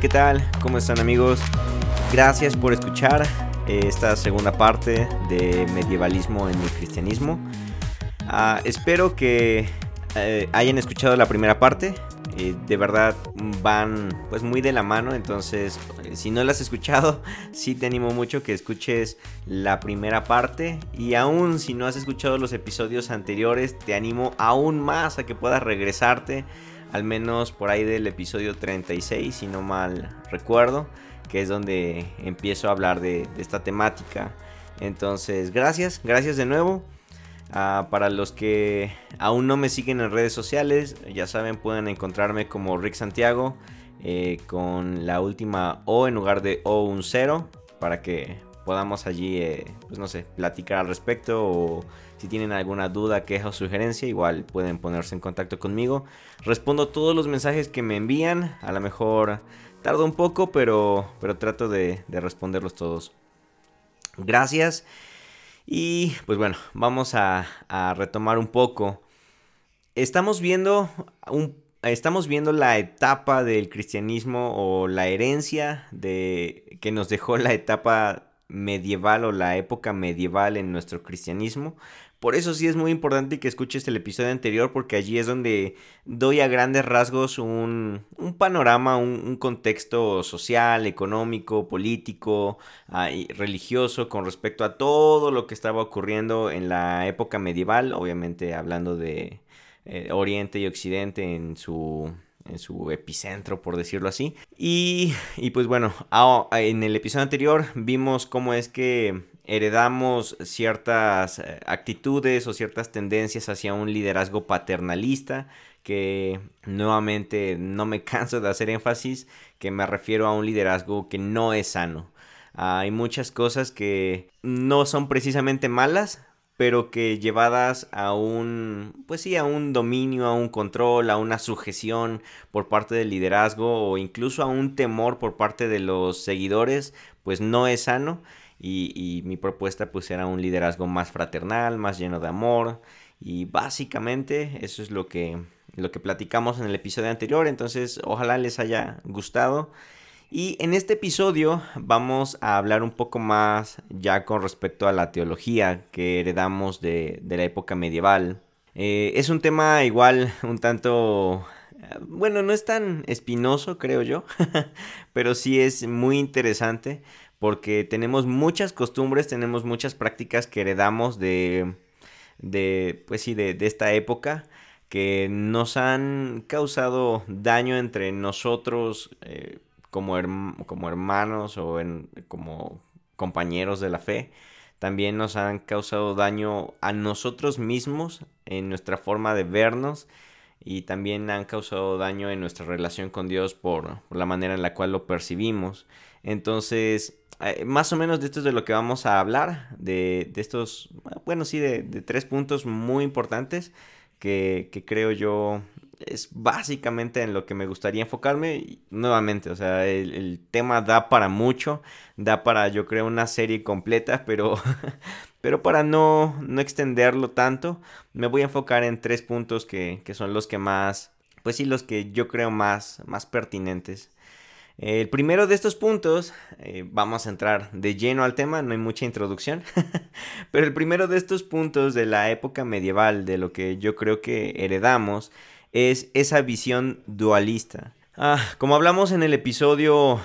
¿qué tal? ¿Cómo están amigos? Gracias por escuchar esta segunda parte de medievalismo en el cristianismo. Ah, espero que eh, hayan escuchado la primera parte. Eh, de verdad van pues muy de la mano. Entonces, eh, si no la has escuchado, sí te animo mucho que escuches la primera parte. Y aún si no has escuchado los episodios anteriores, te animo aún más a que puedas regresarte. Al menos por ahí del episodio 36, si no mal recuerdo, que es donde empiezo a hablar de esta temática. Entonces, gracias, gracias de nuevo. Ah, para los que aún no me siguen en redes sociales, ya saben, pueden encontrarme como Rick Santiago eh, con la última O en lugar de O un cero para que podamos allí, eh, pues no sé, platicar al respecto o si tienen alguna duda, queja o sugerencia, igual pueden ponerse en contacto conmigo. Respondo todos los mensajes que me envían, a lo mejor tardo un poco, pero, pero trato de, de responderlos todos. Gracias. Y pues bueno, vamos a, retomar un poco. Estamos viendo estamos viendo la etapa del cristianismo o la herencia de que nos dejó la etapa medieval o la época medieval en nuestro cristianismo. Por eso sí es muy importante que escuches el episodio anterior porque allí es donde doy a grandes rasgos un, panorama, un, contexto social, económico, político, ah, religioso con respecto a todo lo que estaba ocurriendo en la época medieval, obviamente hablando de eh, Oriente y Occidente en su en su epicentro, por decirlo así. Y, y pues bueno, en el episodio anterior vimos cómo es que heredamos ciertas eh, actitudes o ciertas tendencias hacia un liderazgo paternalista que nuevamente no me canso de hacer énfasis que me refiero a un liderazgo que no es sano. Hay muchas cosas que no son precisamente malas, pero que llevadas a un, pues sí, a un dominio, a un control, a una sujeción por parte del liderazgo o incluso a un temor por parte de los seguidores, pues no es sano. Y, mi propuesta pues era un liderazgo más fraternal, más lleno de amor. Y básicamente eso es lo que, lo que platicamos en el episodio anterior, entonces ojalá les haya gustado. Y en este episodio vamos a hablar un poco más ya con respecto a la teología que heredamos de, la época medieval. Eh, es un tema igual un tanto... Bueno, no es tan espinoso, creo yo, pero sí es muy interesante porque tenemos muchas costumbres, tenemos muchas prácticas que heredamos de, de pues sí, de, esta época que nos han causado daño entre nosotros eh, como, como, hermanos o como compañeros de la fe. También nos han causado daño a nosotros mismos en nuestra forma de vernos y también han causado daño en nuestra relación con Dios por, la manera en la cual lo percibimos. Entonces, eh, más o menos de esto es de lo que vamos a hablar, de, estos, bueno, sí, de, tres puntos muy importantes que, creo yo es básicamente en lo que me gustaría enfocarme. nuevamente, o sea, el, tema da para mucho, da para yo creo una serie completa, pero, pero para no, no extenderlo tanto, me voy a enfocar en tres puntos que, que son los que más, pues sí, los que yo creo más, más pertinentes. El primero de estos puntos, eh, vamos a entrar de lleno al tema, no hay mucha introducción, pero el primero de estos puntos de la época medieval, de lo que yo creo que heredamos, es esa visión dualista. Ah, como hablamos en el episodio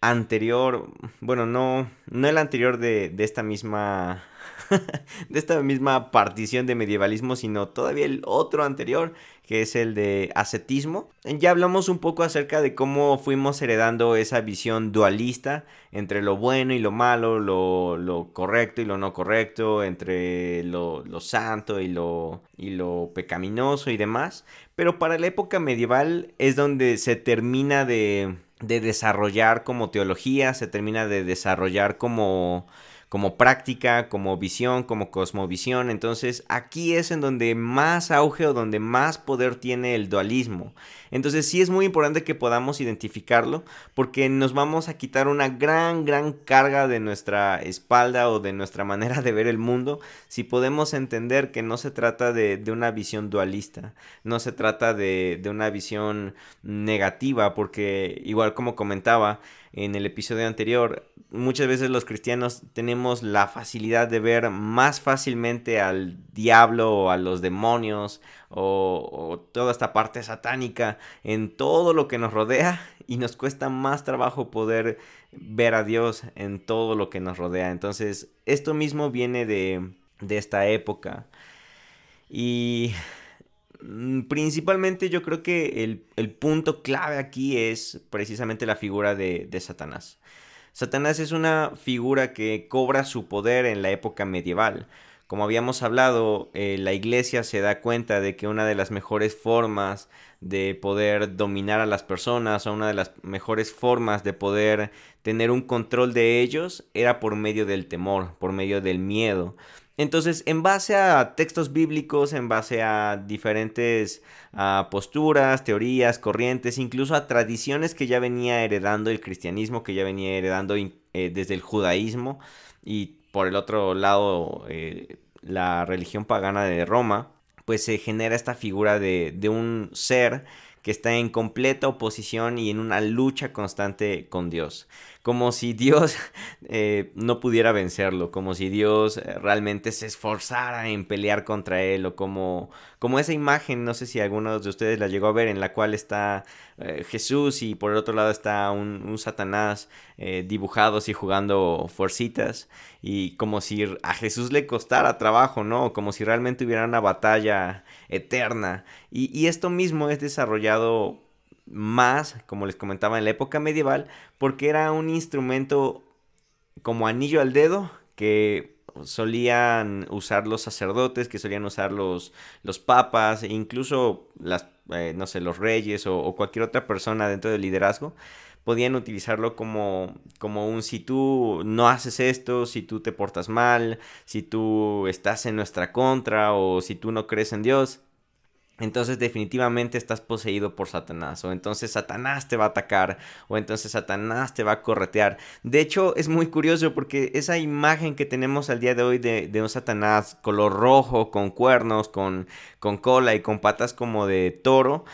anterior, bueno, no, no el anterior de, de esta misma de esta misma partición de medievalismo, sino todavía el otro anterior, que es el de ascetismo. Ya hablamos un poco acerca de cómo fuimos heredando esa visión dualista entre lo bueno y lo malo, lo, correcto y lo no correcto, entre lo, santo y lo, y lo pecaminoso y demás. Pero para la época medieval es donde se termina de, de desarrollar como teología, se termina de desarrollar como como práctica, como visión, como cosmovisión. Entonces aquí es en donde más auge o donde más poder tiene el dualismo. Entonces sí es muy importante que podamos identificarlo porque nos vamos a quitar una gran, gran carga de nuestra espalda o de nuestra manera de ver el mundo si podemos entender que no se trata de, una visión dualista, no se trata de, de una visión negativa porque igual como comentaba, en el episodio anterior, muchas veces los cristianos tenemos la facilidad de ver más fácilmente al diablo o a los demonios o, toda esta parte satánica en todo lo que nos rodea y nos cuesta más trabajo poder ver a Dios en todo lo que nos rodea. Entonces, esto mismo viene de, de esta época. Y Mm, principalmente yo creo que el, punto clave aquí es precisamente la figura de, Satanás. Satanás es una figura que cobra su poder en la época medieval. Como habíamos hablado, eh, la iglesia se da cuenta de que una de las mejores formas de poder dominar a las personas o una de las mejores formas de poder tener un control de ellos era por medio del temor, por medio del miedo. Entonces, en base a textos bíblicos, en base a diferentes posturas, teorías, corrientes, incluso a tradiciones que ya venía heredando el cristianismo, que ya venía heredando eh, desde el judaísmo y por el otro lado eh, la religión pagana de Roma, pues se genera esta figura de un ser que está en completa oposición y en una lucha constante con Dios como si Dios eh, no pudiera vencerlo, como si Dios eh, realmente se esforzara en pelear contra él, o como, como esa imagen, no sé si alguno de ustedes la llegó a ver, en la cual está eh, Jesús y por el otro lado está un, Satanás dibujado y jugando fuercitas, y como si a Jesús le costara trabajo, ¿no? Como si realmente hubiera una batalla eterna. Y esto mismo es desarrollado más, como les comentaba, en la época medieval, porque era un instrumento como anillo al dedo que solían usar los sacerdotes, que solían usar los, los papas, e incluso las, eh, no sé, los reyes o, cualquier otra persona dentro del liderazgo, podían utilizarlo como, como un si tú no haces esto, si tú te portas mal, si tú estás en nuestra contra o si tú no crees en Dios, entonces definitivamente estás poseído por Satanás, o entonces Satanás te va a atacar, o entonces Satanás te va a corretear. De hecho, es muy curioso porque esa imagen que tenemos al día de hoy de, un Satanás color rojo, con cuernos, con, con cola y con patas como de toro,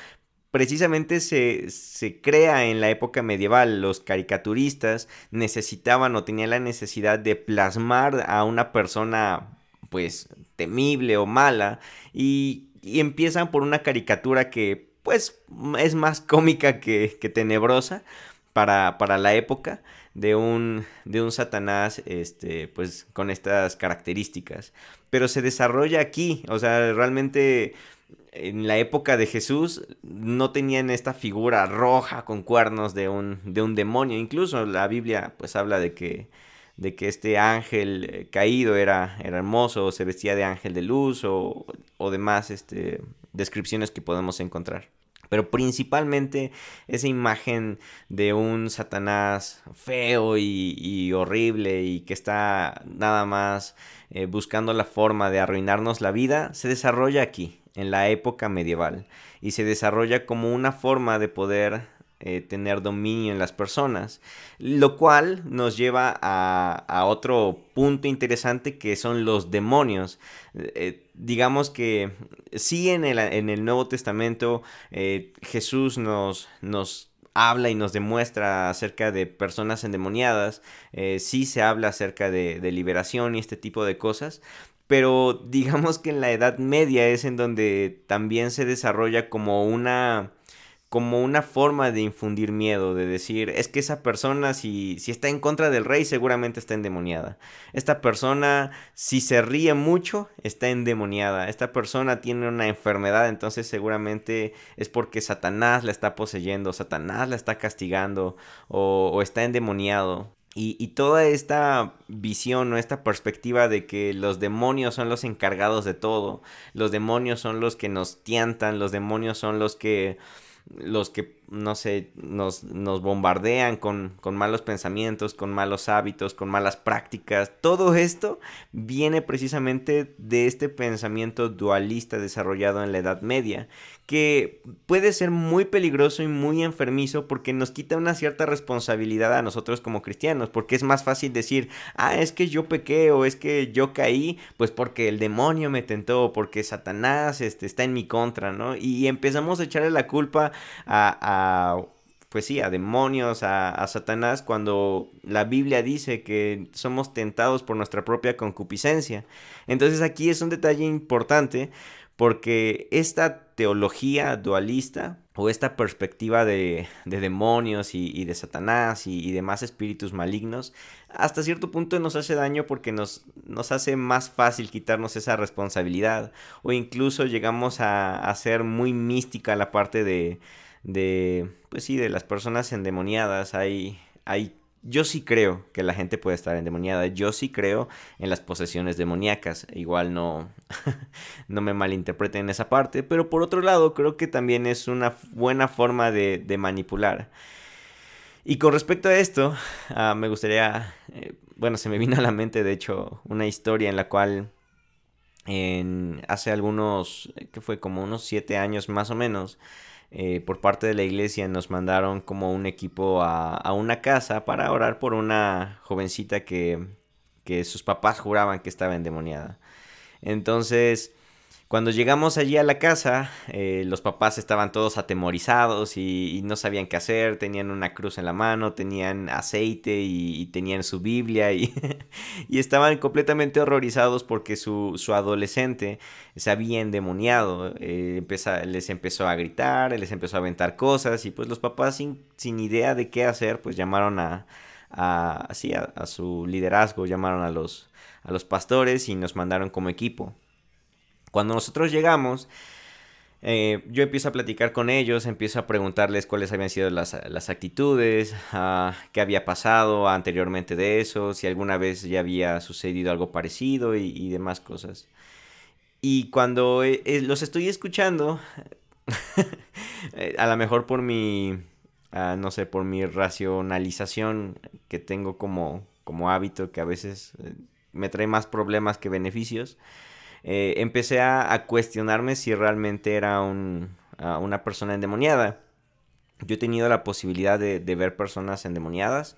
precisamente se, se, crea en la época medieval. Los caricaturistas necesitaban o tenían la necesidad de plasmar a una persona pues temible o mala y y empiezan por una caricatura que pues es más cómica que, tenebrosa para, la época de un, de un Satanás este, pues con estas características. Pero se desarrolla aquí, o sea, realmente en la época de Jesús no tenían esta figura roja con cuernos de un, de un demonio. Incluso la Biblia pues habla de que de que este ángel eh, caído era, era hermoso, o se vestía de ángel de luz, o, o demás este, descripciones que podemos encontrar. Pero principalmente esa imagen de un Satanás feo y, horrible y que está nada más eh, buscando la forma de arruinarnos la vida, se desarrolla aquí, en la época medieval. Y se desarrolla como una forma de poder eh, tener dominio en las personas. Lo cual nos lleva a, otro punto interesante que son los demonios. Eh, digamos que sí en el, en el Nuevo Testamento eh, Jesús nos, nos habla y nos demuestra acerca de personas endemoniadas, sí se habla acerca de, liberación y este tipo de cosas, pero digamos que en la Edad Media es en donde también se desarrolla como una como una forma de infundir miedo, de decir, es que esa persona si, si está en contra del rey seguramente está endemoniada. Esta persona si se ríe mucho está endemoniada. Esta persona tiene una enfermedad, entonces seguramente es porque Satanás la está poseyendo, Satanás la está castigando o, está endemoniado. Y, y, toda esta visión o esta perspectiva de que los demonios son los encargados de todo, los demonios son los que nos tientan, los demonios son los que los que no sé, nos, nos bombardean con, con, malos pensamientos, con malos hábitos, con malas prácticas. Todo esto viene precisamente de este pensamiento dualista desarrollado en la Edad Media, que puede ser muy peligroso y muy enfermizo porque nos quita una cierta responsabilidad a nosotros como cristianos, porque es más fácil decir, ah, es que yo pequé o es que yo caí, pues porque el demonio me tentó, porque Satanás este, está en mi contra, ¿no? Y empezamos a echarle la culpa a, pues sí, a demonios, a, Satanás, cuando la Biblia dice que somos tentados por nuestra propia concupiscencia. Entonces aquí es un detalle importante porque esta teología dualista o esta perspectiva de, demonios y, de Satanás y, demás espíritus malignos, hasta cierto punto nos hace daño porque nos, nos hace más fácil quitarnos esa responsabilidad o incluso llegamos a, a ser muy mística la parte de, de, pues sí, de las personas endemoniadas. Hay, hay yo sí creo que la gente puede estar endemoniada. Yo sí creo en las posesiones demoníacas.Igual no, no me malinterpreten en esa parte. Pero por otro lado, creo que también es una buena forma de, manipular. Y con respecto a esto, ah, me gustaría, eh, bueno, se me vino a la mente de hecho una historia en la cual en, hace algunos, que fue como unos siete años más o menos, eh, por parte de la iglesia nos mandaron como un equipo a, una casa para orar por una jovencita que, que sus papás juraban que estaba endemoniada. Entonces, cuando llegamos allí a la casa, eh, los papás estaban todos atemorizados y, no sabían qué hacer, tenían una cruz en la mano, tenían aceite y, tenían su Biblia y, estaban completamente horrorizados porque su, adolescente se había endemoniado, eh, les empezó a gritar, les empezó a aventar cosas y pues los papás sin, sin idea de qué hacer pues llamaron a, su liderazgo, llamaron a los pastores y nos mandaron como equipo. Cuando nosotros llegamos, eh, yo empiezo a platicar con ellos, empiezo a preguntarles cuáles habían sido las, actitudes, uh, qué había pasado anteriormente de eso, si alguna vez ya había sucedido algo parecido y, demás cosas. Y cuando eh, eh, los estoy escuchando, a lo mejor por mi, ah, no sé, por mi racionalización que tengo como, como hábito, que a veces me trae más problemas que beneficios, eh, empecé a, cuestionarme si realmente era una persona endemoniada. Yo he tenido la posibilidad de, de ver personas endemoniadas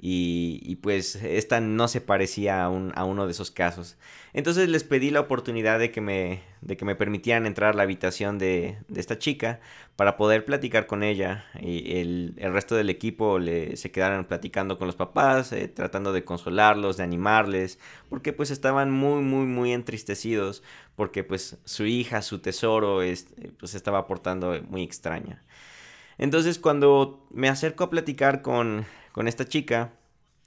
y, pues esta no se parecía a, a, uno de esos casos. Entonces les pedí la oportunidad de que me, de que me permitieran entrar a la habitación de, de esta chica para poder platicar con ella. Y el, resto del equipo le, se quedaron platicando con los papás, eh, tratando de consolarlos, de animarles, porque pues estaban muy, muy, muy entristecidos, porque pues su hija, su tesoro, pues estaba portando muy extraña. Entonces cuando me acerco a platicar con, con esta chica,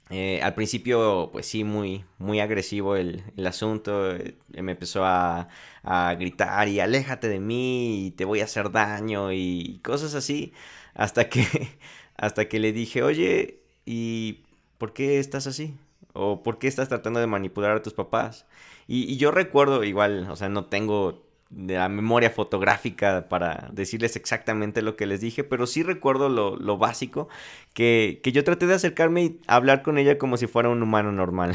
eh, al principio, pues sí, muy, muy agresivo el, asunto. Eh, me empezó a, a, gritar y aléjate de mí y te voy a hacer daño y cosas así. Hasta que, hasta que le dije, oye, ¿y por qué estás así? ¿O por qué estás tratando de manipular a tus papás? Y, y yo recuerdo, igual, o sea, no tengo de la memoria fotográfica para decirles exactamente lo que les dije, pero sí recuerdo lo, básico, que, yo traté de acercarme y hablar con ella como si fuera un humano normal.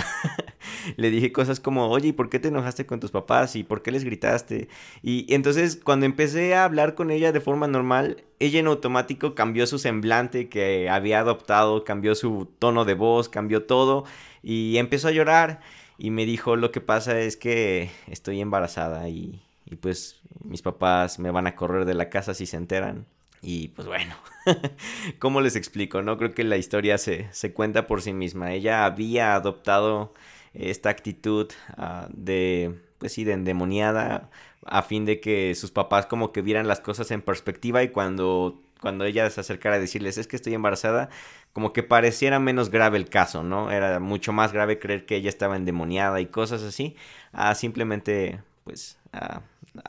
Le dije cosas como, oye, ¿y por qué te enojaste con tus papás? ¿Y por qué les gritaste? Y, entonces cuando empecé a hablar con ella de forma normal, ella en automático cambió su semblante que había adoptado, cambió su tono de voz, cambió todo y empezó a llorar y me dijo, lo que pasa es que estoy embarazada y y pues mis papás me van a correr de la casa si se enteran. Y pues bueno, ¿cómo les explico? No creo que la historia se, cuenta por sí misma. Ella había adoptado esta actitud ah, de, pues sí, de endemoniada a fin de que sus papás como que vieran las cosas en perspectiva y cuando, cuando ella se acercara a decirles es que estoy embarazada, como que pareciera menos grave el caso, ¿no? Era mucho más grave creer que ella estaba endemoniada y cosas así, a simplemente pues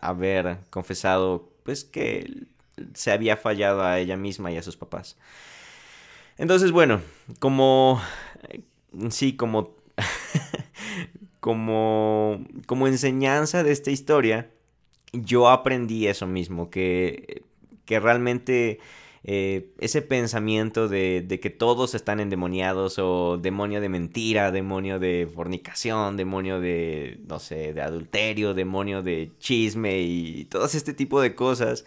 haber confesado pues que se había fallado a ella misma y a sus papás. Entonces, bueno, como sí, como como como enseñanza de esta historia, yo aprendí eso mismo, que que realmente eh, ese pensamiento de, de, que todos están endemoniados o demonio de mentira, demonio de fornicación, demonio de, no sé, de adulterio, demonio de chisme y todo este tipo de cosas.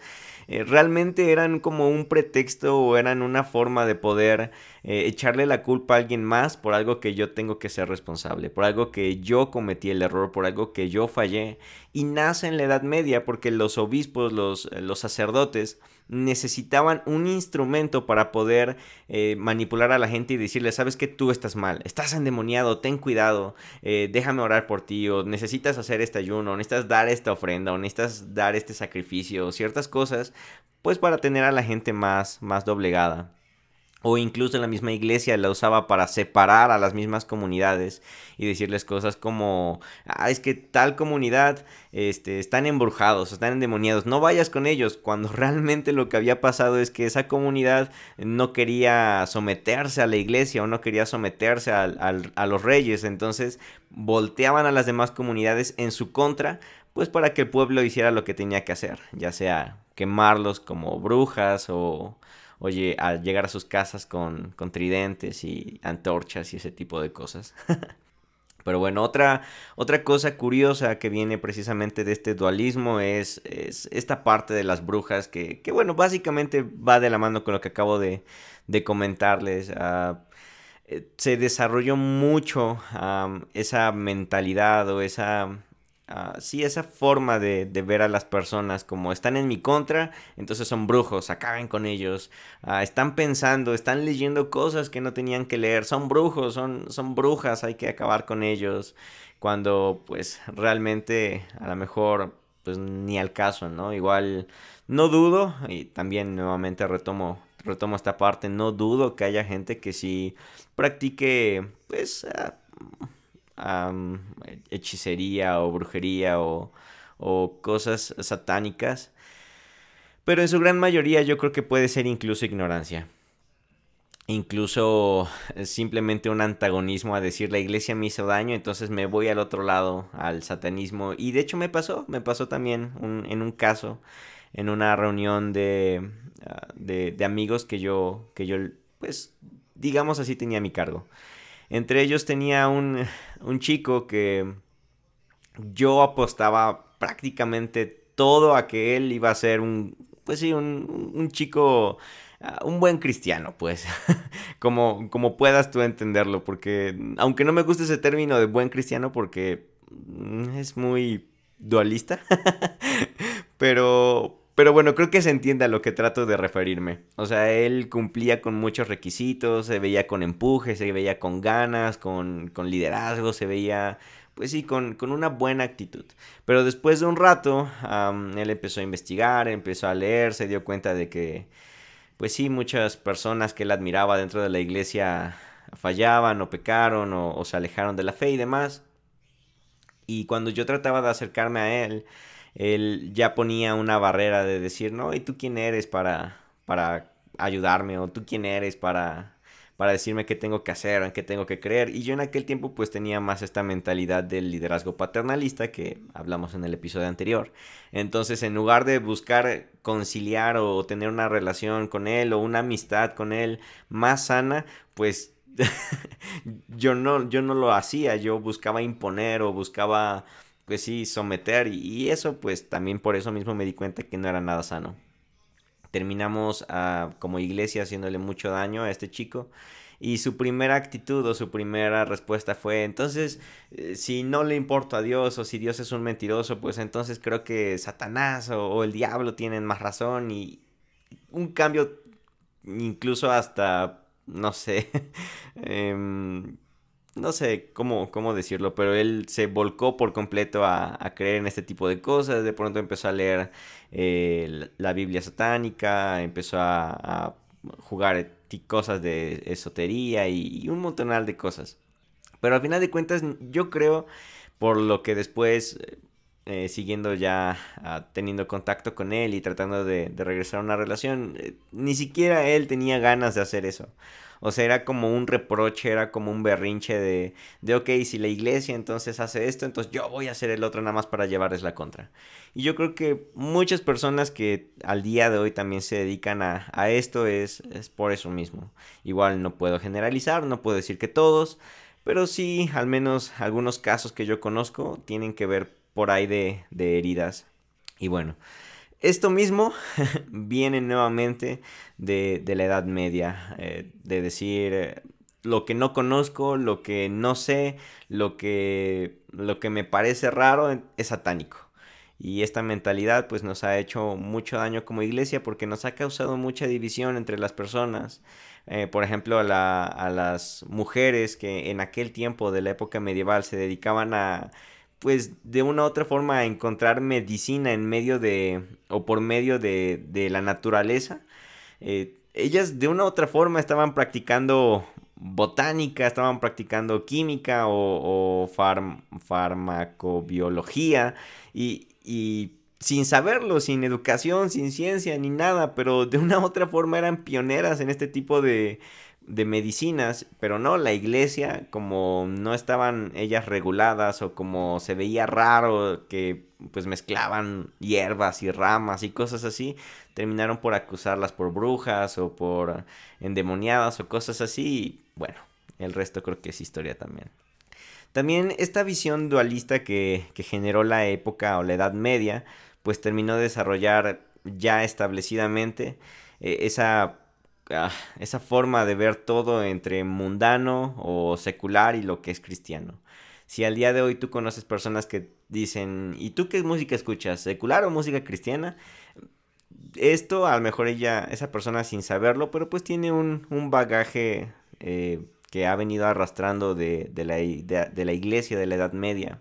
Eh, realmente eran como un pretexto o eran una forma de poder eh, echarle la culpa a alguien más por algo que yo tengo que ser responsable, por algo que yo cometí el error, por algo que yo fallé. Y nace en la Edad Media porque los obispos, los, los sacerdotes, necesitaban un instrumento para poder eh, manipular a la gente y decirle, sabes que tú estás mal, estás endemoniado, ten cuidado, déjame orar por ti, o necesitas hacer este ayuno, o necesitas dar esta ofrenda, o necesitas dar este sacrificio, ciertas cosas, pues para tener a la gente más, más doblegada o incluso la misma iglesia la usaba para separar a las mismas comunidades y decirles cosas como, ah, es que tal comunidad este, están embrujados, están endemoniados, no vayas con ellos, cuando realmente lo que había pasado es que esa comunidad no quería someterse a la iglesia o no quería someterse a, a los reyes, entonces volteaban a las demás comunidades en su contra, pues para que el pueblo hiciera lo que tenía que hacer, ya sea quemarlos como brujas o oye, al llegar a sus casas con, con tridentes y antorchas y ese tipo de cosas. Pero bueno, otra, otra cosa curiosa que viene precisamente de este dualismo es, es esta parte de las brujas que, que, bueno, básicamente va de la mano con lo que acabo de, de comentarles. Uh, se desarrolló mucho um, esa mentalidad o esa Ah, sí, esa forma de, ver a las personas como están en mi contra, entonces son brujos, acaben con ellos. Ah, están pensando, están leyendo cosas que no tenían que leer, son brujos, son, son brujas, hay que acabar con ellos. Cuando pues realmente a lo mejor pues ni al caso, ¿no? Igual no dudo, y también nuevamente retomo, retomo esta parte, no dudo que haya gente que sí practique pues... Ah, hechicería o brujería o, cosas satánicas. Pero en su gran mayoría yo creo que puede ser incluso ignorancia. Incluso eh, simplemente un antagonismo a decir la iglesia me hizo daño, entonces me voy al otro lado, al satanismo. Y de hecho me pasó, me pasó también en un caso, en una reunión de, ah, de, de amigos que yo, que yo, pues, digamos así, tenía mi cargo. Entre ellos tenía un, chico que yo apostaba prácticamente todo a que él iba a ser un, pues sí, un, chico, ah, un buen cristiano, pues, como, como puedas tú entenderlo, porque aunque no me guste ese término de buen cristiano, porque mm, es muy dualista, pero, pero bueno, creo que se entiende a lo que trato de referirme. O sea, él cumplía con muchos requisitos, se veía con empuje, se veía con ganas, con, con liderazgo, se veía, pues sí, con, con, una buena actitud. Pero después de un rato, él empezó a investigar, empezó a leer, se dio cuenta de que, pues sí, muchas personas que él admiraba dentro de la iglesia fallaban o pecaron o se alejaron de la fe y demás. Y cuando yo trataba de acercarme a él, él ya ponía una barrera de decir, no, ¿y tú quién eres para, para ayudarme? ¿O tú quién eres para, para decirme qué tengo que hacer, en qué tengo que creer? Y yo en aquel tiempo pues tenía más esta mentalidad del liderazgo paternalista que hablamos en el episodio anterior. Entonces en lugar de buscar conciliar o tener una relación con él o una amistad con él más sana, pues yo no, yo no lo hacía, yo buscaba imponer o buscaba pues sí, someter y, eso pues también por eso mismo me di cuenta que no era nada sano. Terminamos ah, como iglesia haciéndole mucho daño a este chico y su primera actitud o su primera respuesta fue, entonces, eh, si no le importa a Dios o si Dios es un mentiroso, pues entonces creo que Satanás o, el diablo tienen más razón y un cambio incluso hasta, no sé, em, no sé cómo, cómo decirlo, pero él se volcó por completo a, creer en este tipo de cosas. De pronto empezó a leer eh, la Biblia satánica, empezó a, jugar cosas de esotería y, un montonal de cosas. Pero al final de cuentas, yo creo, por lo que después eh, siguiendo ya ah, teniendo contacto con él y tratando de, regresar a una relación, eh, ni siquiera él tenía ganas de hacer eso. O sea, era como un reproche, era como un berrinche de, de, ok, si la iglesia entonces hace esto, entonces yo voy a hacer el otro nada más para llevarles la contra. Y yo creo que muchas personas que al día de hoy también se dedican a, a esto es, es por eso mismo. Igual no puedo generalizar, no puedo decir que todos, pero sí, al menos algunos casos que yo conozco tienen que ver por ahí de, de heridas. Y bueno, esto mismo viene nuevamente de, la Edad Media, eh, de decir eh, lo que no conozco, lo que no sé, lo que, lo que me parece raro es satánico. Y esta mentalidad pues nos ha hecho mucho daño como iglesia porque nos ha causado mucha división entre las personas. Eh, por ejemplo, a las mujeres que en aquel tiempo de la época medieval se dedicaban a pues de una u otra forma encontrar medicina en medio de o por medio de, de la naturaleza. Eh, ellas de una u otra forma estaban practicando botánica, estaban practicando química o, o farmacobiología y, y sin saberlo, sin educación, sin ciencia ni nada, pero de una u otra forma eran pioneras en este tipo de, de medicinas, pero no, la iglesia, como no estaban ellas reguladas o como se veía raro que pues mezclaban hierbas y ramas y cosas así, terminaron por acusarlas por brujas o por endemoniadas o cosas así, y bueno, el resto creo que es historia también. También esta visión dualista que, que generó la época o la Edad Media, pues terminó de desarrollar ya establecidamente eh, esa Ah, esa forma de ver todo entre mundano o secular y lo que es cristiano. Si al día de hoy tú conoces personas que dicen, ¿y tú qué música escuchas? ¿Secular o música cristiana? Esto a lo mejor ella, esa persona sin saberlo, pero pues tiene un, bagaje eh, que ha venido arrastrando de, la, de la iglesia de la Edad Media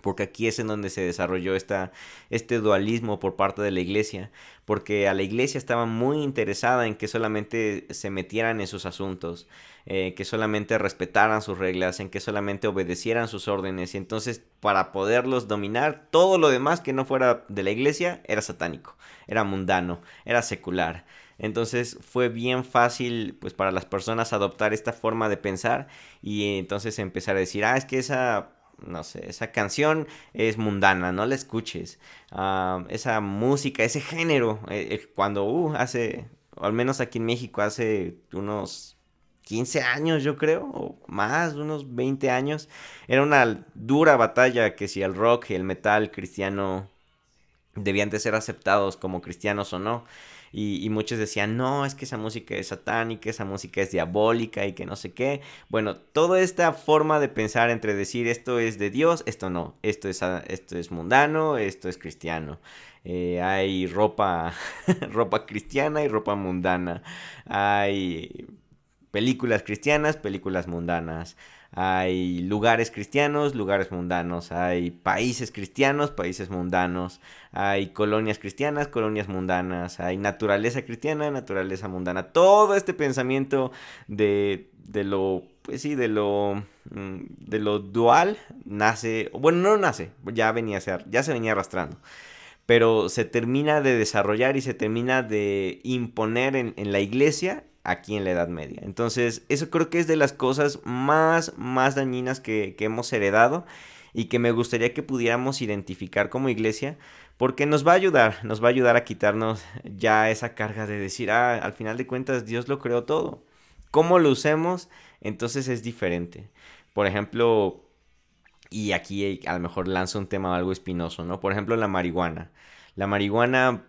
porque aquí es en donde se desarrolló esta, este dualismo por parte de la iglesia, porque a la iglesia estaba muy interesada en que solamente se metieran en sus asuntos, eh, que solamente respetaran sus reglas, en que solamente obedecieran sus órdenes, y entonces para poderlos dominar, todo lo demás que no fuera de la iglesia era satánico, era mundano, era secular. Entonces fue bien fácil pues para las personas adoptar esta forma de pensar y entonces empezar a decir, ah, es que esa no sé, esa canción es mundana, no la escuches. Ah, esa música, ese género, eh, eh, cuando uh, hace, al menos aquí en México, hace unos 15 años yo creo, o más, unos 20 años, era una dura batalla que si el rock y el metal cristiano debían de ser aceptados como cristianos o no. Y, muchos decían, no, es que esa música es satánica, esa música es diabólica y que no sé qué. Bueno, toda esta forma de pensar entre decir esto es de Dios, esto no, esto es, esto es mundano, esto es cristiano. Eh, hay ropa, ropa cristiana y ropa mundana. Hay películas cristianas, películas mundanas. Hay lugares cristianos, lugares mundanos. Hay países cristianos, países mundanos. Hay colonias cristianas, colonias mundanas. Hay naturaleza cristiana, naturaleza mundana. Todo este pensamiento de, de lo, pues sí, de lo, mm, de lo dual nace, bueno, no nace, ya venía a ser, ya se venía arrastrando pero se termina de desarrollar y se termina de imponer en, en, la iglesia aquí en la Edad Media. Entonces, eso creo que es de las cosas más, más dañinas que, hemos heredado y que me gustaría que pudiéramos identificar como iglesia, porque nos va a ayudar, nos va a ayudar a quitarnos ya esa carga de decir, ah, al final de cuentas Dios lo creó todo. ¿Cómo lo usemos? Entonces es diferente. Por ejemplo, y aquí a lo mejor lanzo un tema algo espinoso, ¿no? Por ejemplo, la marihuana. La marihuana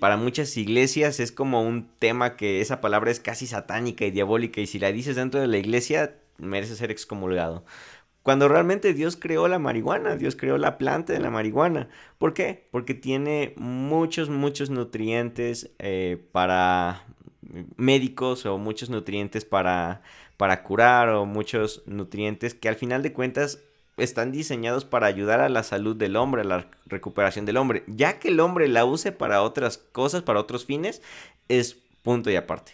para muchas iglesias es como un tema que esa palabra es casi satánica y diabólica y si la dices dentro de la iglesia merece ser excomulgado. Cuando realmente Dios creó la marihuana, Dios creó la planta de la marihuana. ¿Por qué? Porque tiene muchos, muchos nutrientes eh, para médicos o muchos nutrientes para, para curar o muchos nutrientes que al final de cuentas están diseñados para ayudar a la salud del hombre, a la recuperación del hombre. Ya que el hombre la use para otras cosas, para otros fines, es punto y aparte.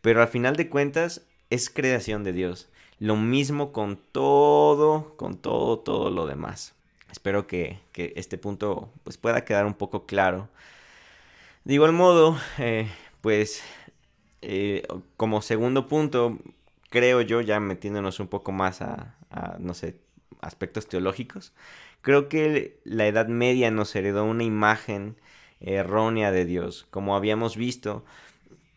Pero al final de cuentas es creación de Dios. Lo mismo con todo, con todo, todo lo demás. Espero que, este punto pues, pueda quedar un poco claro. De igual modo, eh, pues eh, como segundo punto, creo yo, ya metiéndonos un poco más a, no sé, aspectos teológicos, creo que la Edad Media nos heredó una imagen errónea de Dios. Como habíamos visto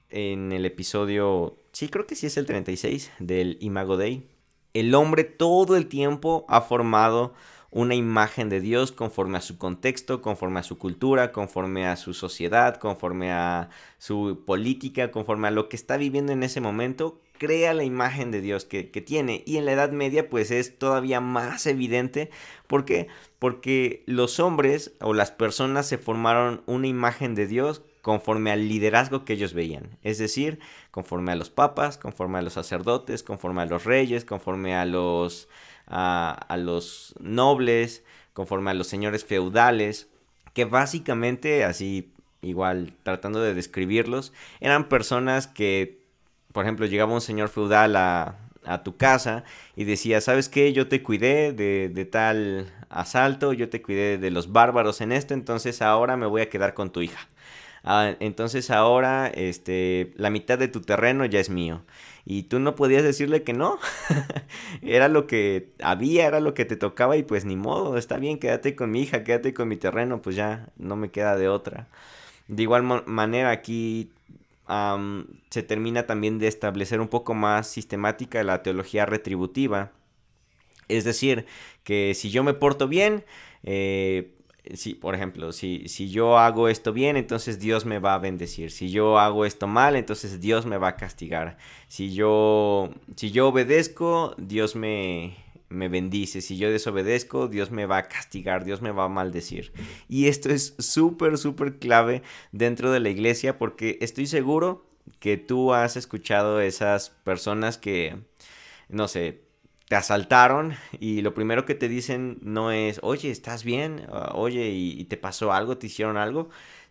en el episodio, sí, creo que sí es el 36 del Imago Dei, el hombre todo el tiempo ha formado una imagen de Dios conforme a su contexto, conforme a su cultura, conforme a su sociedad, conforme a su política, conforme a lo que está viviendo en ese momento, crea la imagen de Dios que, tiene. Y en la Edad Media pues es todavía más evidente. ¿Por qué? Porque los hombres o las personas se formaron una imagen de Dios conforme al liderazgo que ellos veían. Es decir, conforme a los papas, conforme a los sacerdotes, conforme a los reyes, conforme a los a, los nobles, conforme a los señores feudales, que básicamente, así igual tratando de describirlos, eran personas que, por ejemplo, llegaba un señor feudal a, tu casa y decía, ¿sabes qué? Yo te cuidé de, de, tal asalto, yo te cuidé de los bárbaros en esto, entonces ahora me voy a quedar con tu hija. Ah, entonces ahora este, la mitad de tu terreno ya es mío. Y tú no podías decirle que no. era lo que había, era lo que te tocaba y pues ni modo, está bien, quédate con mi hija, quédate con mi terreno, pues ya no me queda de otra. De igual manera aquí se termina también de establecer un poco más sistemática la teología retributiva. Es decir, que si yo me porto bien, eh, si, por ejemplo, si, si yo hago esto bien, entonces Dios me va a bendecir. Si yo hago esto mal, entonces Dios me va a castigar. Si yo, si yo obedezco, Dios me, me bendice. Si yo desobedezco, Dios me va a castigar, Dios me va a maldecir. Y esto es súper, súper clave dentro de la iglesia porque estoy seguro que tú has escuchado esas personas que, no sé, te asaltaron y lo primero que te dicen no es, oye, ¿estás bien? Ah, oye, ¿y, te pasó algo? ¿Te hicieron algo?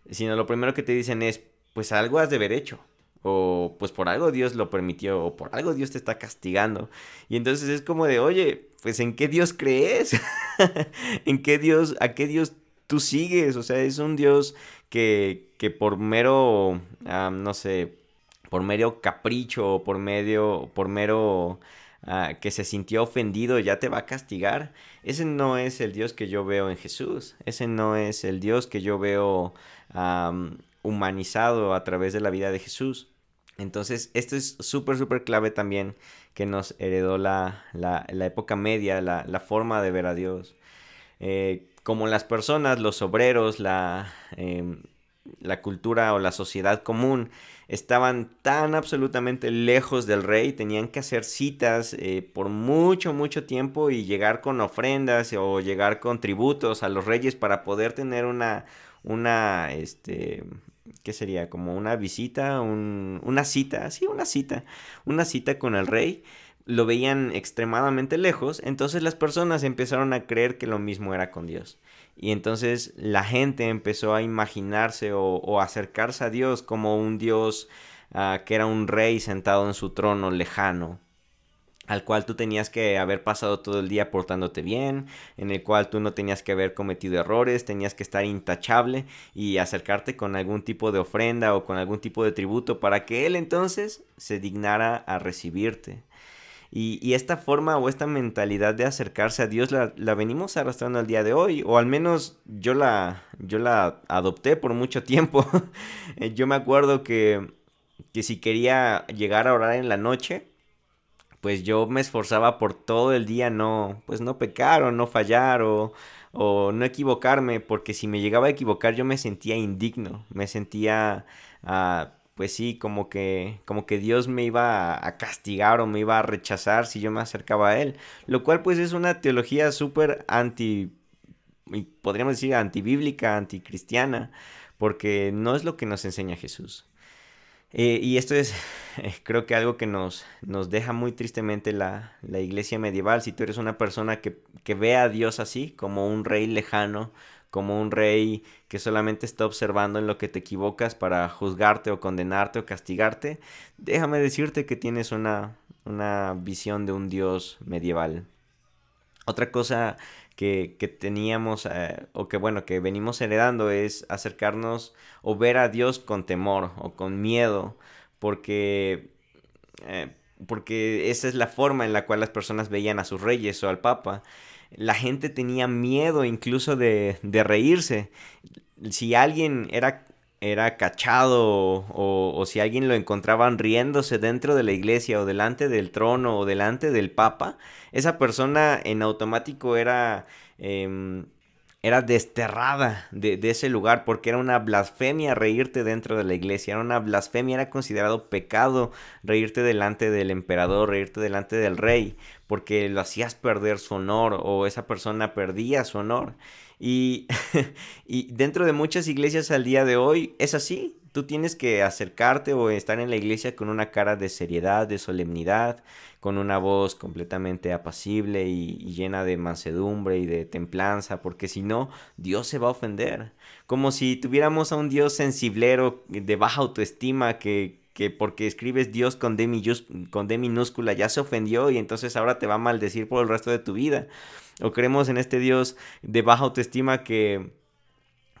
Sino lo primero que te dicen es, pues algo has de haber hecho. O pues por algo Dios lo permitió, o por algo Dios te está castigando. Y entonces es como de, oye, pues ¿en qué Dios crees? ¿En qué Dios, a qué Dios tú sigues? O sea, es un Dios que, que por mero, no sé, por mero capricho, por medio, por mero Ah, que se sintió ofendido ya te va a castigar. Ese no es el Dios que yo veo en Jesús. Ese no es el Dios que yo veo humanizado a través de la vida de Jesús. Entonces, esto es súper, súper clave también que nos heredó la, la, época media, la, forma de ver a Dios. Eh, como las personas, los obreros, la, em, la cultura o la sociedad común estaban tan absolutamente lejos del rey, tenían que hacer citas eh, por mucho, mucho tiempo y llegar con ofrendas o llegar con tributos a los reyes para poder tener una, una, este, ¿qué sería? Como una visita, una cita, sí, una cita, una cita con el rey lo veían extremadamente lejos, entonces las personas empezaron a creer que lo mismo era con Dios. Y entonces la gente empezó a imaginarse o, acercarse a Dios como un Dios ah, que era un rey sentado en su trono lejano, al cual tú tenías que haber pasado todo el día portándote bien, en el cual tú no tenías que haber cometido errores, tenías que estar intachable y acercarte con algún tipo de ofrenda o con algún tipo de tributo para que Él entonces se dignara a recibirte. Y, esta forma o esta mentalidad de acercarse a Dios la, venimos arrastrando al día de hoy, o al menos yo la, yo la adopté por mucho tiempo. Yo me acuerdo que, que si quería llegar a orar en la noche, pues yo me esforzaba por todo el día no, pues no pecar o no fallar o, o no equivocarme, porque si me llegaba a equivocar yo me sentía indigno, me sentía... Uh, pues sí, como que, como que Dios me iba a castigar o me iba a rechazar si yo me acercaba a Él. Lo cual pues es una teología súper anti, podríamos decir antibíblica, anticristiana, porque no es lo que nos enseña Jesús. Eh, y esto es, creo que algo que nos, nos deja muy tristemente la, la iglesia medieval. Si tú eres una persona que, que ve a Dios así, como un rey lejano, como un rey que solamente está observando en lo que te equivocas para juzgarte o condenarte o castigarte, déjame decirte que tienes una, una visión de un dios medieval. Otra cosa que, teníamos eh, o que bueno, que venimos heredando es acercarnos o ver a Dios con temor o con miedo, porque, eh, porque esa es la forma en la cual las personas veían a sus reyes o al papa. La gente tenía miedo incluso de, de reírse. Si alguien era era cachado o, si alguien lo encontraban riéndose dentro de la iglesia o delante del trono o delante del papa, esa persona en automático era, em, era desterrada de, de, ese lugar porque era una blasfemia reírte dentro de la iglesia, era una blasfemia, era considerado pecado reírte delante del emperador, reírte delante del rey, porque lo hacías perder su honor o esa persona perdía su honor. Y, y dentro de muchas iglesias al día de hoy es así. Tú tienes que acercarte o estar en la iglesia con una cara de seriedad, de solemnidad, con una voz completamente apacible y, llena de mansedumbre y de templanza, porque si no, Dios se va a ofender. Como si tuviéramos a un Dios sensiblero, de baja autoestima, que, que porque escribes Dios con D, con minúscula ya se ofendió y entonces ahora te va a maldecir por el resto de tu vida. O creemos en este Dios de baja autoestima que,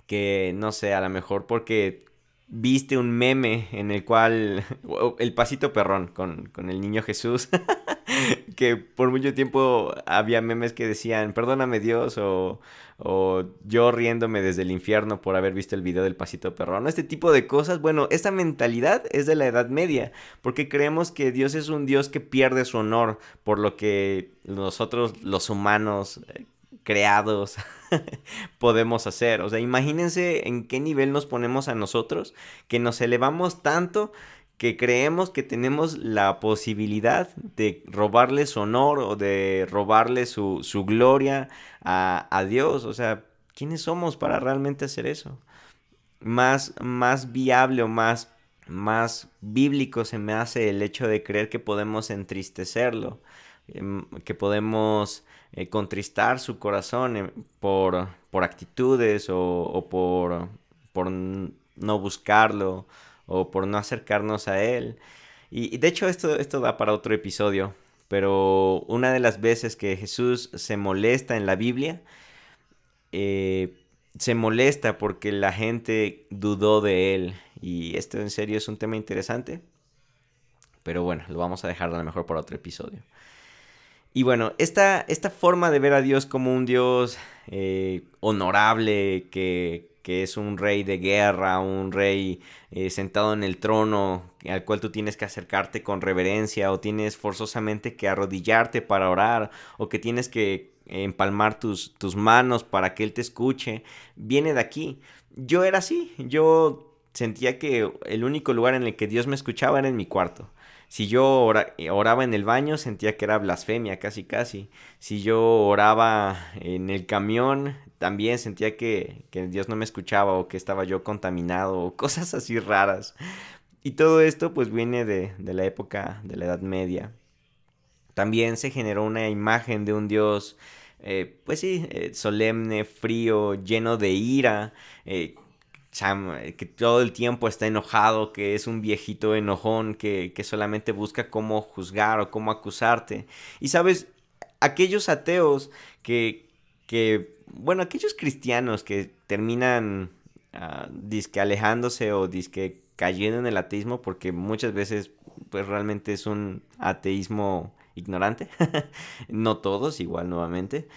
que no sé, a lo mejor porque viste un meme en el cual el pasito perrón con, con el niño Jesús que por mucho tiempo había memes que decían perdóname Dios o, o, yo riéndome desde el infierno por haber visto el video del pasito perrón este tipo de cosas. Bueno esta mentalidad es de la edad media porque creemos que Dios es un Dios que pierde su honor por lo que nosotros los humanos eh, creados podemos hacer. O sea, imagínense en qué nivel nos ponemos a nosotros, que nos elevamos tanto que creemos que tenemos la posibilidad de robarle su honor o de robarle su, gloria a, a, Dios. O sea, ¿quiénes somos para realmente hacer eso? Más, más viable o más, más bíblico se me hace el hecho de creer que podemos entristecerlo, em, que podemos eh, contristar su corazón eh, por, por, actitudes o, por, por, no buscarlo o por no acercarnos a él. Y, de hecho esto, esto da para otro episodio, pero una de las veces que Jesús se molesta en la Biblia, eh, se molesta porque la gente dudó de él. Y esto en serio es un tema interesante. Pero bueno, lo vamos a dejar a lo mejor para otro episodio. Y bueno, esta, esta forma de ver a Dios como un Dios eh, honorable, que, es un rey de guerra, un rey eh, sentado en el trono al cual tú tienes que acercarte con reverencia o tienes forzosamente que arrodillarte para orar o que tienes que empalmar tus, tus manos para que Él te escuche, viene de aquí. Yo era así, yo sentía que el único lugar en el que Dios me escuchaba era en mi cuarto. Si yo oraba en el baño, sentía que era blasfemia, casi casi. Si yo oraba en el camión, también sentía que, Dios no me escuchaba o que estaba yo contaminado o cosas así raras. Y todo esto pues viene de, la época de la Edad Media. También se generó una imagen de un Dios, eh, pues sí, eh, solemne, frío, lleno de ira, eh, eh, que todo el tiempo está enojado, que es un viejito enojón, que, solamente busca cómo juzgar o cómo acusarte. Y sabes, aquellos ateos que, que bueno, aquellos cristianos que terminan uh, disque alejándose o disque cayendo en el ateísmo, porque muchas veces pues realmente es un ateísmo ignorante, no todos, igual nuevamente.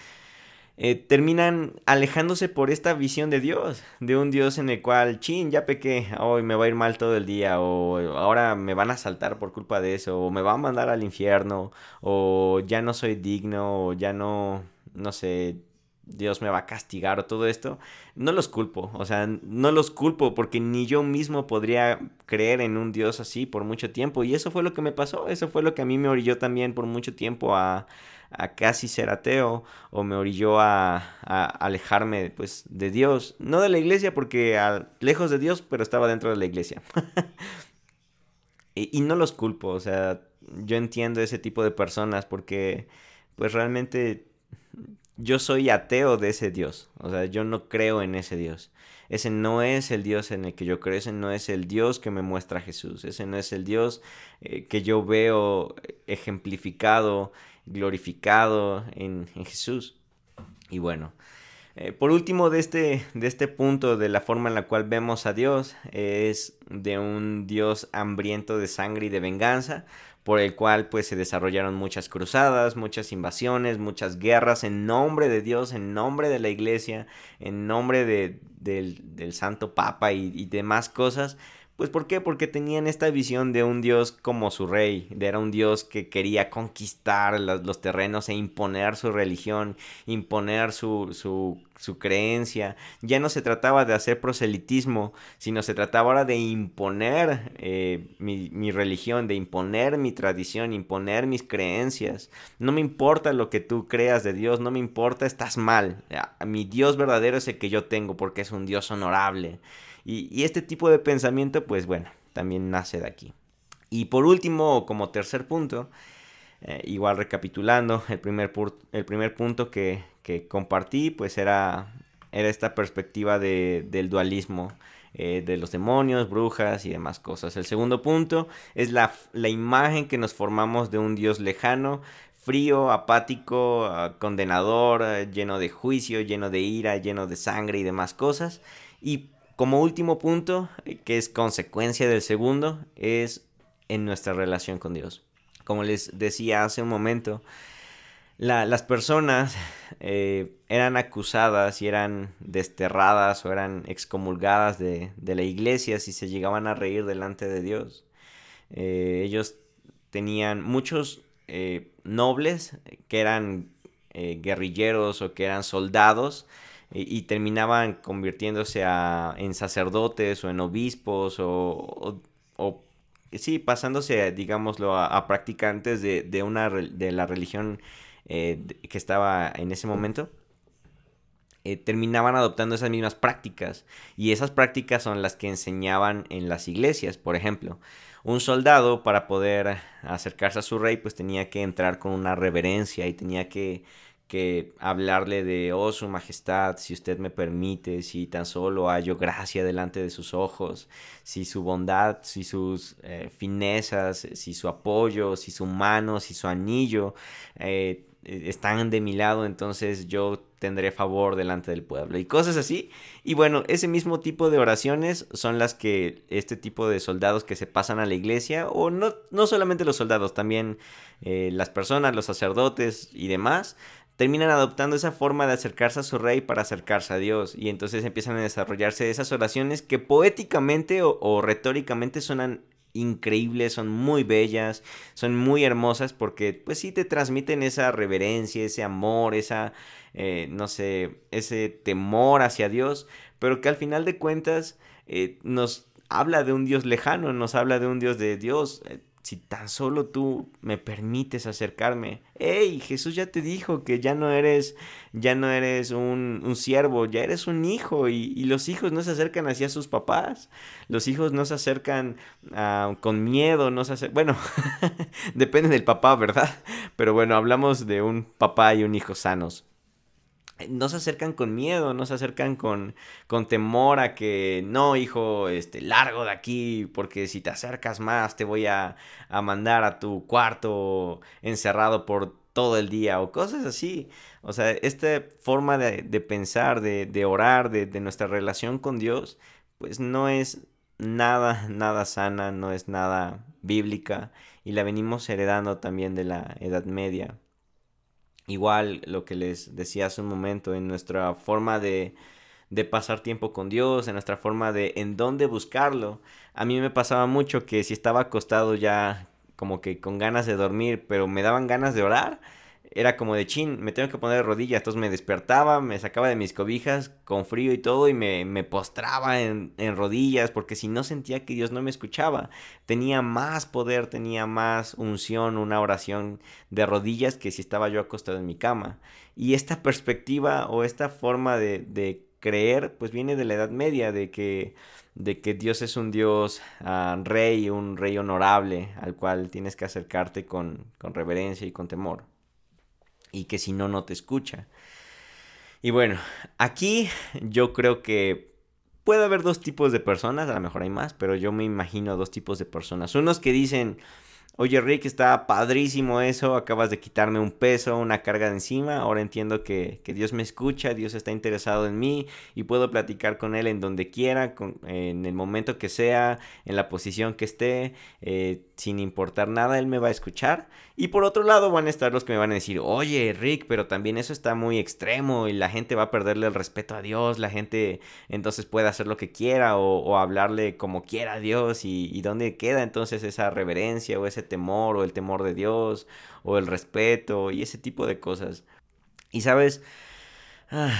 Eh, terminan alejándose por esta visión de Dios, de un Dios en el cual, chin, ya pequé, hoy me va a ir mal todo el día, o ahora me van a saltar por culpa de eso, o me va a mandar al infierno, o ya no soy digno, o ya no, no sé, Dios me va a castigar o todo esto, no los culpo, o sea, no los culpo porque ni yo mismo podría creer en un Dios así por mucho tiempo y eso fue lo que me pasó, eso fue lo que a mí me orilló también por mucho tiempo a, a casi ser ateo o me orilló a, alejarme pues de Dios, no de la iglesia porque lejos de Dios, pero estaba dentro de la iglesia. y, no los culpo, o sea, yo entiendo ese tipo de personas porque pues realmente yo soy ateo de ese Dios, o sea, yo no creo en ese Dios. Ese no es el Dios en el que yo creo, ese no es el Dios que me muestra Jesús, ese no es el Dios eh, que yo veo ejemplificado glorificado en, Jesús. Y bueno, eh, por último de este, de este punto, de la forma en la cual vemos a Dios, es de un Dios hambriento de sangre y de venganza, por el cual pues se desarrollaron muchas cruzadas, muchas invasiones, muchas guerras en nombre de Dios, en nombre de la iglesia, en nombre de, del, Santo Papa y demás cosas pues ¿por qué? Porque tenían esta visión de un dios como su rey, de era un dios que quería conquistar los, terrenos e imponer su religión, imponer su, su, su, creencia. Ya no se trataba de hacer proselitismo, sino se trataba ahora de imponer eh, mi, mi religión, de imponer mi tradición, imponer mis creencias. No me importa lo que tú creas de Dios, no me importa, estás mal. Mi Dios verdadero es el que yo tengo porque es un Dios honorable. Y, este tipo de pensamiento, pues bueno, también nace de aquí. Y por último, como tercer punto, eh, igual recapitulando, el primer, el primer punto que, compartí, pues era, era esta perspectiva del dualismo. Eh, de los demonios, brujas y demás cosas. El segundo punto es la, la imagen que nos formamos de un Dios lejano, frío, apático, ah, condenador, ah, lleno de juicio, lleno de ira, lleno de sangre y demás cosas. Y como último punto, eh, que es consecuencia del segundo, es en nuestra relación con Dios. Como les decía hace un momento, las personas eh, eran acusadas y eran desterradas o eran excomulgadas de, la iglesia si se llegaban a reír delante de Dios. Eh, ellos tenían muchos nobles que eran guerrilleros o que eran soldados y, terminaban convirtiéndose en sacerdotes o en obispos o, sí, pasándose, digámoslo, a, practicantes de, una, de la religión eh, que estaba en ese momento. Eh, terminaban adoptando esas mismas prácticas y esas prácticas son las que enseñaban en las iglesias, por ejemplo. Un soldado para poder acercarse a su rey pues tenía que entrar con una reverencia y tenía que que hablarle de, oh, su majestad, si usted me permite, si tan solo hallo gracia delante de sus ojos, si su bondad, si sus eh, finezas, si su apoyo, si su mano, si su anillo eh, están de mi lado, entonces yo tendré favor delante del pueblo y cosas así. Y bueno, ese mismo tipo de oraciones son las que este tipo de soldados que se pasan a la iglesia, o no, no solamente los soldados, también eh, las personas, los sacerdotes y demás, terminan adoptando esa forma de acercarse a su rey para acercarse a Dios. Y entonces empiezan a desarrollarse esas oraciones que poéticamente o, retóricamente suenan increíbles, son muy bellas, son muy hermosas porque pues sí te transmiten esa reverencia, ese amor, esa, eh, no sé, ese temor hacia Dios, pero que al final de cuentas eh, nos habla de un Dios lejano, nos habla de un Dios de Dios. Si tan solo tú me permites acercarme. ¡Ey! Jesús ya te dijo que ya no eres, ya no eres un, un siervo, ya eres un hijo. Y, los hijos no se acercan hacia sus papás. Los hijos no se acercan ah, con miedo, no se acercan... Bueno, depende del papá, ¿verdad? Pero bueno, hablamos de un papá y un hijo sanos no se acercan con miedo, no se acercan con, con temor a que no, hijo, este, largo de aquí, porque si te acercas más te voy a, a mandar a tu cuarto encerrado por todo el día o cosas así. O sea, esta forma de, de pensar, de, de orar, de, de nuestra relación con Dios, pues no es nada, nada sana, no es nada bíblica y la venimos heredando también de la Edad Media. Igual lo que les decía hace un momento, en nuestra forma de, de pasar tiempo con Dios, en nuestra forma de en dónde buscarlo. A mí me pasaba mucho que si estaba acostado ya como que con ganas de dormir, pero me daban ganas de orar, era como de chin, me tengo que poner de rodillas. Entonces me despertaba, me sacaba de mis cobijas con frío y todo y me, me postraba en, en, rodillas porque si no sentía que Dios no me escuchaba. Tenía más poder, tenía más unción, una oración de rodillas que si estaba yo acostado en mi cama. Y esta perspectiva o esta forma de, de creer pues viene de la Edad Media, de que de que Dios es un Dios uh, rey, un rey honorable, al cual tienes que acercarte con, con reverencia y con temor y que si no, no te escucha. Y bueno, aquí yo creo que puede haber dos tipos de personas, a lo mejor hay más, pero yo me imagino dos tipos de personas. Unos que dicen, Oye Rick, está padrísimo eso, acabas de quitarme un peso, una carga de encima, ahora entiendo que, Dios me escucha, Dios está interesado en mí y puedo platicar con Él en donde quiera, en el momento que sea, en la posición que esté, eh, sin importar nada, Él me va a escuchar. Y por otro lado van a estar los que me van a decir, oye Rick, pero también eso está muy extremo y la gente va a perderle el respeto a Dios, la gente entonces puede hacer lo que quiera o, hablarle como quiera a Dios y, dónde queda entonces esa reverencia o ese temor o el temor de Dios o el respeto y ese tipo de cosas. Y sabes, ah,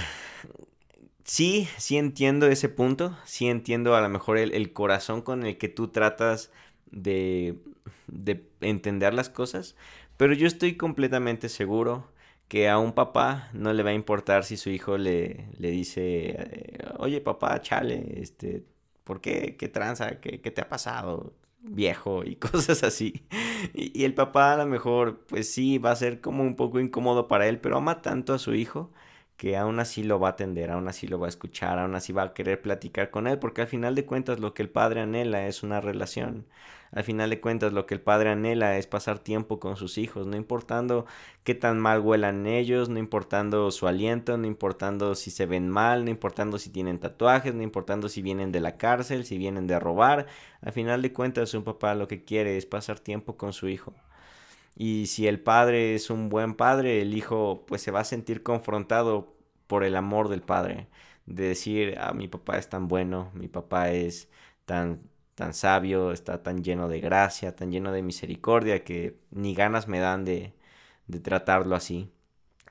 sí, sí entiendo ese punto, sí entiendo a lo mejor el, corazón con el que tú tratas de, de entender las cosas, pero yo estoy completamente seguro que a un papá no le va a importar si su hijo le, le dice, eh, oye papá, chale, este, ¿por qué? ¿Qué tranza? ¿Qué, qué te ha pasado? viejo y cosas así. Y, el papá a lo mejor, pues sí, va a ser como un poco incómodo para él, pero ama tanto a su hijo que aún así lo va a atender, aún así lo va a escuchar, aún así va a querer platicar con él, porque al final de cuentas lo que el padre anhela es una relación. Al final de cuentas lo que el padre anhela es pasar tiempo con sus hijos, no importando qué tan mal huelan ellos, no importando su aliento, no importando si se ven mal, no importando si tienen tatuajes, no importando si vienen de la cárcel, si vienen de robar. Al final de cuentas un papá lo que quiere es pasar tiempo con su hijo. Y si el padre es un buen padre, el hijo pues se va a sentir confrontado por el amor del padre. De decir, ah, mi papá es tan bueno, mi papá es tan, tan sabio, está tan lleno de gracia, tan lleno de misericordia que ni ganas me dan de, de tratarlo así.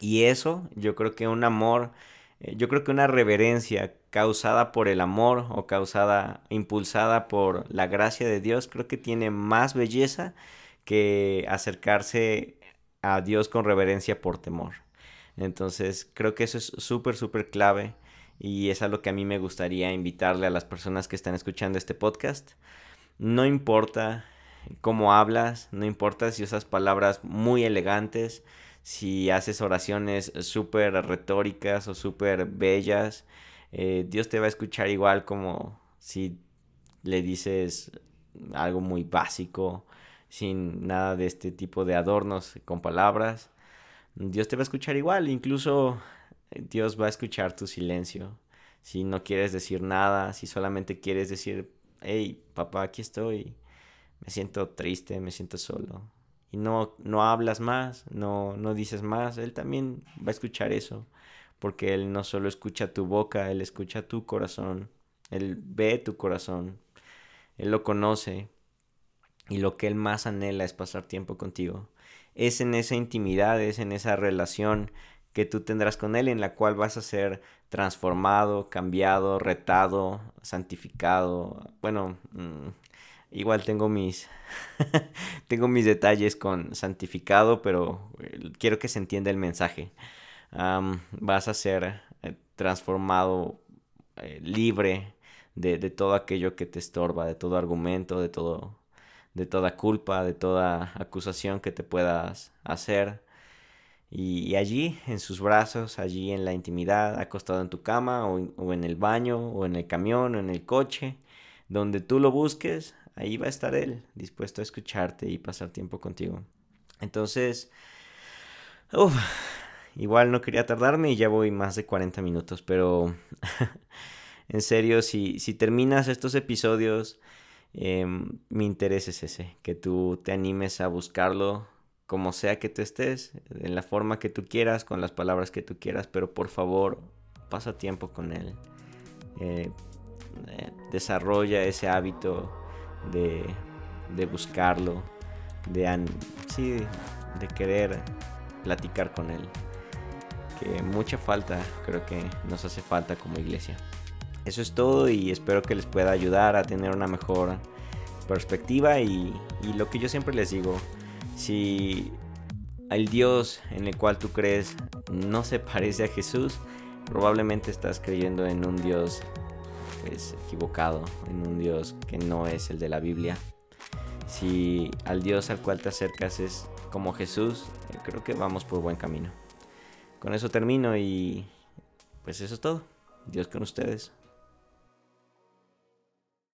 Y eso, yo creo que un amor, eh, yo creo que una reverencia causada por el amor o causada, impulsada por la gracia de Dios, creo que tiene más belleza que acercarse a Dios con reverencia por temor. Entonces creo que eso es súper, súper clave y es a lo que a mí me gustaría invitarle a las personas que están escuchando este podcast. No importa cómo hablas, no importa si usas palabras muy elegantes, si haces oraciones súper retóricas o súper bellas, eh, Dios te va a escuchar igual como si le dices algo muy básico sin nada de este tipo de adornos con palabras. Dios te va a escuchar igual, incluso eh, Dios va a escuchar tu silencio. Si no quieres decir nada, si solamente quieres decir, hey, papá, aquí estoy, me siento triste, me siento solo. Y no, no hablas más, no, no dices más, Él también va a escuchar eso. Porque Él no solo escucha tu boca, Él escucha tu corazón. Él ve tu corazón. Él lo conoce y lo que Él más anhela es pasar tiempo contigo. Es en esa intimidad, es en esa relación que tú tendrás con Él en la cual vas a ser transformado, cambiado, retado, santificado. Bueno, mm, igual tengo mis tengo mis detalles con santificado, pero eh, quiero que se entienda el mensaje. vas a ser eh, transformado, eh, libre de, de todo aquello que te estorba, de todo argumento, de todo de toda culpa, de toda acusación que te puedas hacer. Y, allí, en sus brazos, allí en la intimidad, acostado en tu cama o, en el baño o en el camión o en el coche, donde tú lo busques, ahí va a estar Él, dispuesto a escucharte y pasar tiempo contigo. Entonces, igual no quería tardarme y ya voy más de 40 minutos, pero en serio, si, si terminas estos episodios Em, mi interés es ese, que tú te animes a buscarlo como sea que tú estés, en la forma que tú quieras, con las palabras que tú quieras, pero por favor, pasa tiempo con él. Eh, eh, desarrolla ese hábito de, de buscarlo, de, sí, de querer platicar con él. Que mucha falta creo que nos hace falta como iglesia. Eso es todo y espero que les pueda ayudar a tener una mejor perspectiva y, lo que yo siempre les digo, si el Dios en el cual tú crees no se parece a Jesús, probablemente estás creyendo en un Dios pues, equivocado, en un Dios que no es el de la Biblia. Si al Dios al cual te acercas es como Jesús, eh, creo que vamos por buen camino. Con eso termino y pues eso es todo. Dios con ustedes.